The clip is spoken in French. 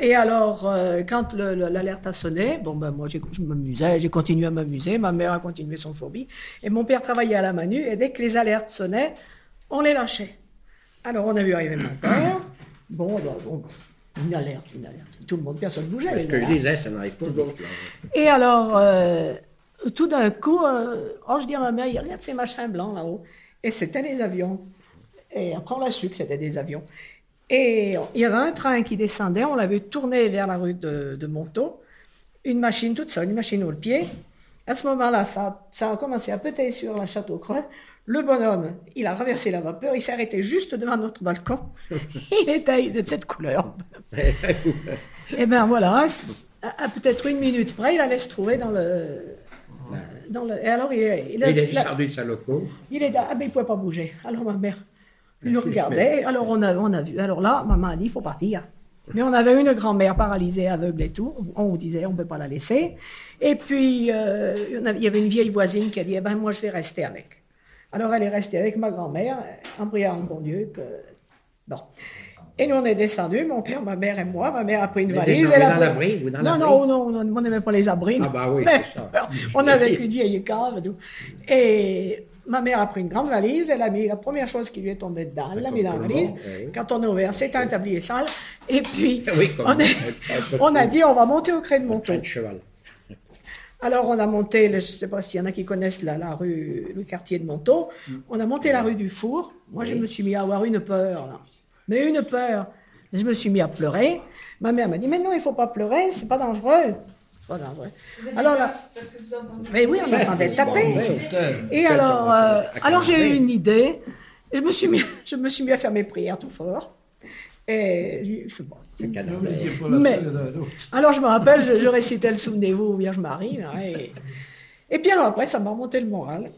Et alors, euh, quand le- le- l'alerte a sonné, bon ben moi je m'amusais, j'ai continué à m'amuser, ma mère a continué son phobie, et mon père travaillait à la Manu, et dès que les alertes sonnaient, on les lâchait. Alors on a vu arriver mon père, bon, ben, bon, une alerte, une alerte, tout le monde, personne ne bougeait. Ce les que je disais, ça n'arrive pas. Et alors, euh, tout d'un coup, euh, oh, je dis à ma mère, regarde ces machins blancs là-haut. Et c'était des avions. Et après, on l'a su que c'était des avions. Et il y avait un train qui descendait, on l'avait tourné vers la rue de, de Montaut, une machine toute seule, une machine au pied. À ce moment-là, ça, ça a commencé à péter sur la château creux. Le bonhomme, il a traversé la vapeur, il s'est arrêté juste devant notre balcon. il était de cette couleur. Et bien voilà, à, à peut-être une minute près, il allait se trouver dans le. Dans le et alors, il, est- il, Il est descendu de sa loco. il est ah, ben, il ne pouvait pas bouger. Alors ma mère nous regardait. Alors on a, on a vu. Alors là, maman a dit il faut partir. Mais on avait une grand-mère paralysée, aveugle et tout. On disait on ne peut pas la laisser. Et puis euh, il y avait une vieille voisine qui a dit eh ben, moi je vais rester avec. Alors elle est restée avec ma grand-mère en priant le bon Dieu que. Bon. Et nous on est descendus, mon père, ma mère et moi. Ma mère a pris une Mais valise. elle a dans pris- l'abri ou dans non, l'abri? non, non, non, on n'aimait pas les abris. Ah bah oui, Mais, c'est ça. on avait une vieille cave et tout. Et ma mère a pris une grande valise, elle a mis la première chose qui lui est tombée dedans, elle l'a mis dans la valise. oui. Quand on a ouvert, c'était un tablier sale. Et puis, Oui, on, est- a dit, on va monter au cré de de cheval. Alors, on a monté, le- je ne sais pas s'il y en a qui connaissent la, la rue, le quartier de Montaut. On a monté la rue du Four. Moi, je me suis mis à avoir une peur, là. Mais une peur. Je me suis mis à pleurer. Ma mère m'a dit, mais non, il ne faut pas pleurer, c'est pas dangereux. C'est pas dangereux. Alors là, Parce que vous entendez. mais oui, on entendait taper. Et alors, euh, alors j'ai eu une idée. Je me suis mis, je me suis mis à faire mes prières tout fort. Et je, je sais pas. C'est canon. Mais- Alors je me rappelle, je, je récitais le Souvenez-vous, Vierge Marie. là, et, et puis alors après, ça m'a remonté le moral.